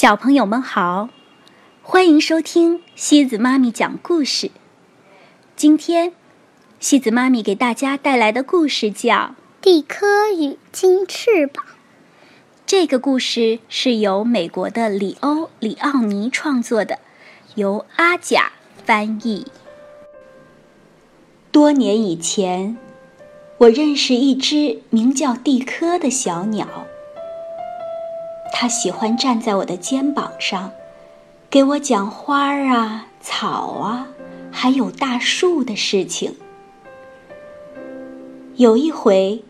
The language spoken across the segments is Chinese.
小朋友们好，欢迎收听西子妈咪讲故事。今天，西子妈咪给大家带来的故事叫《蒂科与金翅膀》。这个故事是由美国的里欧·里奥尼创作的，由阿甲翻译。多年以前，我认识一只名叫蒂科的小鸟。他喜欢站在我的肩膀上，给我讲花儿啊、草啊，还有大树的事情。有一回，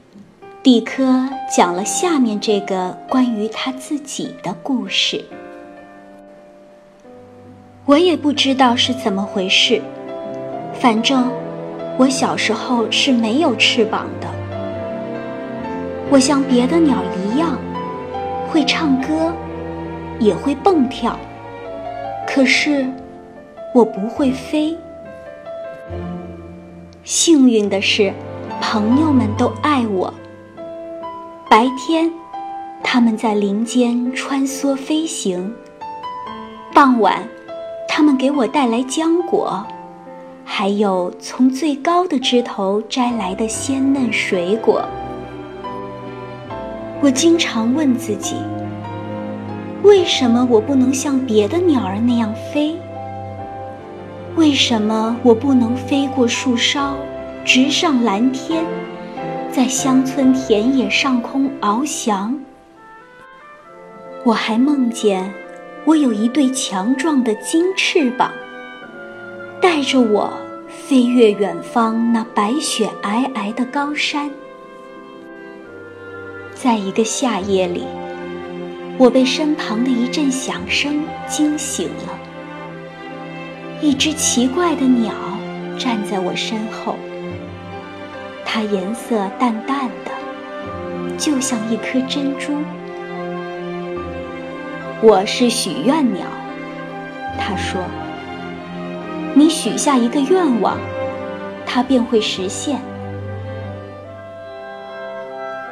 蒂科讲了下面这个关于他自己的故事。我也不知道是怎么回事，反正我小时候是没有翅膀的。我像别的鸟一样。会唱歌，也会蹦跳，可是我不会飞。幸运的是，朋友们都爱我。白天，他们在林间穿梭飞行；傍晚，他们给我带来浆果，还有从最高的枝头摘来的鲜嫩水果。我经常问自己：为什么我不能像别的鸟儿那样飞？为什么我不能飞过树梢，直上蓝天，在乡村田野上空翱翔？我还梦见我有一对强壮的金翅膀，带着我飞越远方那白雪皑皑的高山。在一个夏夜里，我被身旁的一阵响声惊醒了。一只奇怪的鸟站在我身后，它颜色淡淡的，就像一颗珍珠。我是许愿鸟，它说：“你许下一个愿望，它便会实现。”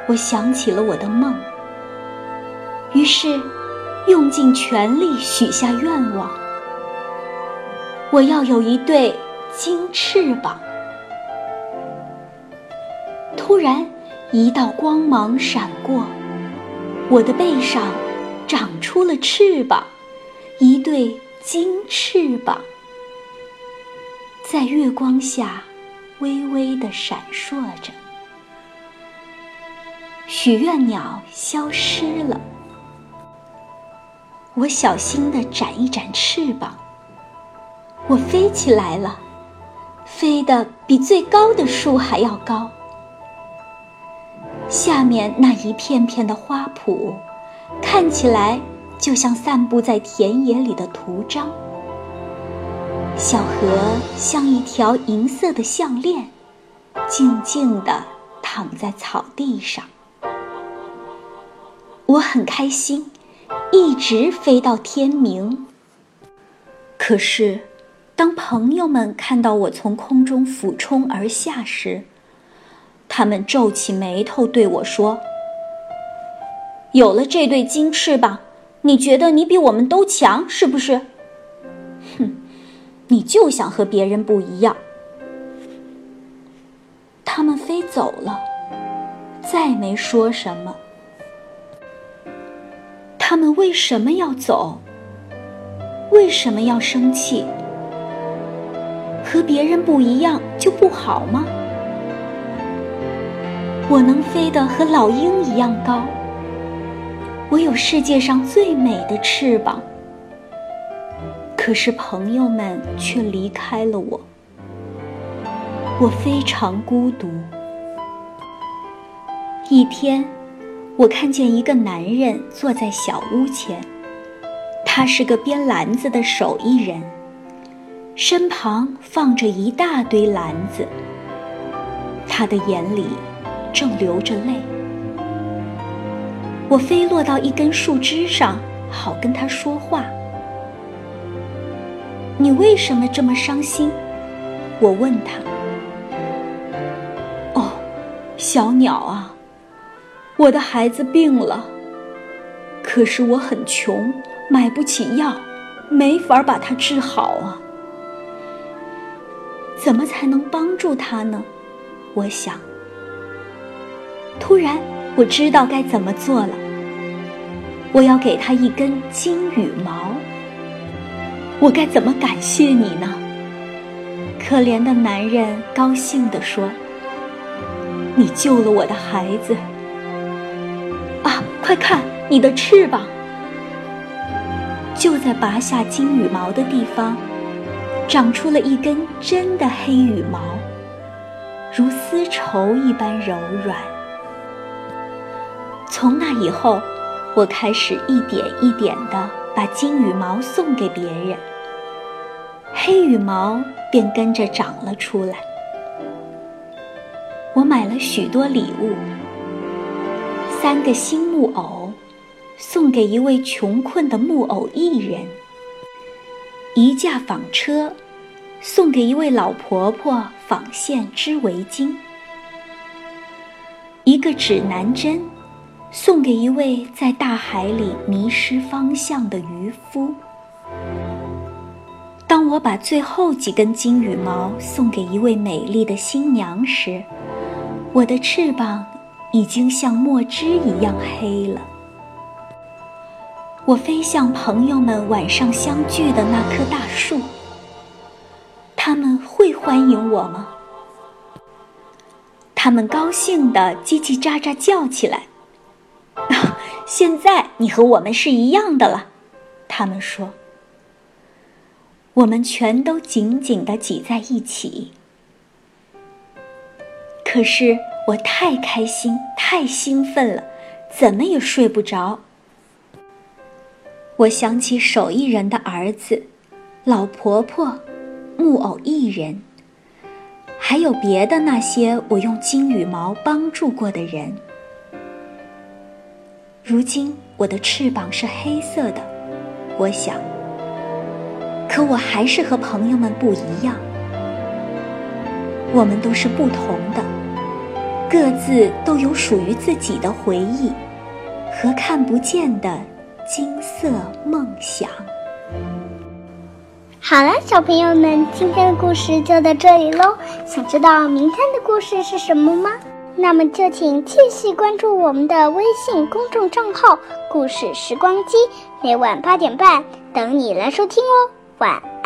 我想起了我的梦，于是用尽全力许下愿望：我要有一对金翅膀。突然，一道光芒闪过，我的背上长出了翅膀，一对金翅膀，在月光下微微的闪烁着。许愿鸟消失了，我小心地展一展翅膀，我飞起来了，飞得比最高的树还要高。下面那一片片的花圃，看起来就像散布在田野里的图章。小河像一条银色的项链，静静地躺在草地上。我很开心，一直飞到天明。可是，当朋友们看到我从空中俯冲而下时，他们皱起眉头对我说：“有了这对金翅膀，你觉得你比我们都强，是不是？”哼，你就想和别人不一样。他们飞走了，再没说什么。为什么要走？为什么要生气？和别人不一样就不好吗？我能飞得和老鹰一样高，我有世界上最美的翅膀。可是朋友们却离开了我，我非常孤独。一天。我看见一个男人坐在小屋前，他是个编篮子的手艺人，身旁放着一大堆篮子。他的眼里正流着泪。我飞落到一根树枝上，好跟他说话。你为什么这么伤心？我问他。哦，小鸟啊。我的孩子病了，可是我很穷，买不起药，没法把他治好啊。怎么才能帮助他呢？我想。突然，我知道该怎么做了。我要给他一根金羽毛。我该怎么感谢你呢？可怜的男人高兴地说：“你救了我的孩子。快看你的翅膀！就在拔下金羽毛的地方，长出了一根真的黑羽毛，如丝绸一般柔软。从那以后，我开始一点一点地把金羽毛送给别人。”黑羽毛便跟着长了出来。我买了许多礼物：三个新木偶，送给一位穷困的木偶艺人；一架纺车，送给一位老婆婆纺线织围巾；一个指南针，送给一位在大海里迷失方向的渔夫。当我把最后几根金羽毛送给一位美丽的新娘时，我的翅膀已经像墨汁一样黑了。我飞向朋友们晚上相聚的那棵大树，他们会欢迎我吗？他们高兴的叽叽喳喳叫起来。现在你和我们是一样的了，他们说。我们全都紧紧的挤在一起。可是我太开心、太兴奋了，怎么也睡不着。我想起手艺人的儿子、老婆婆、木偶艺人，还有别的那些我用金羽毛帮助过的人。如今我的翅膀是黑色的，我想。可我还是和朋友们不一样，我们都是不同的，各自都有属于自己的回忆和看不见的金色梦想。好了，小朋友们，今天的故事就到这里喽。想知道明天的故事是什么吗？那么就请继续关注我们的微信公众账号“故事时光机”，每晚八点半等你来收听哦。晚安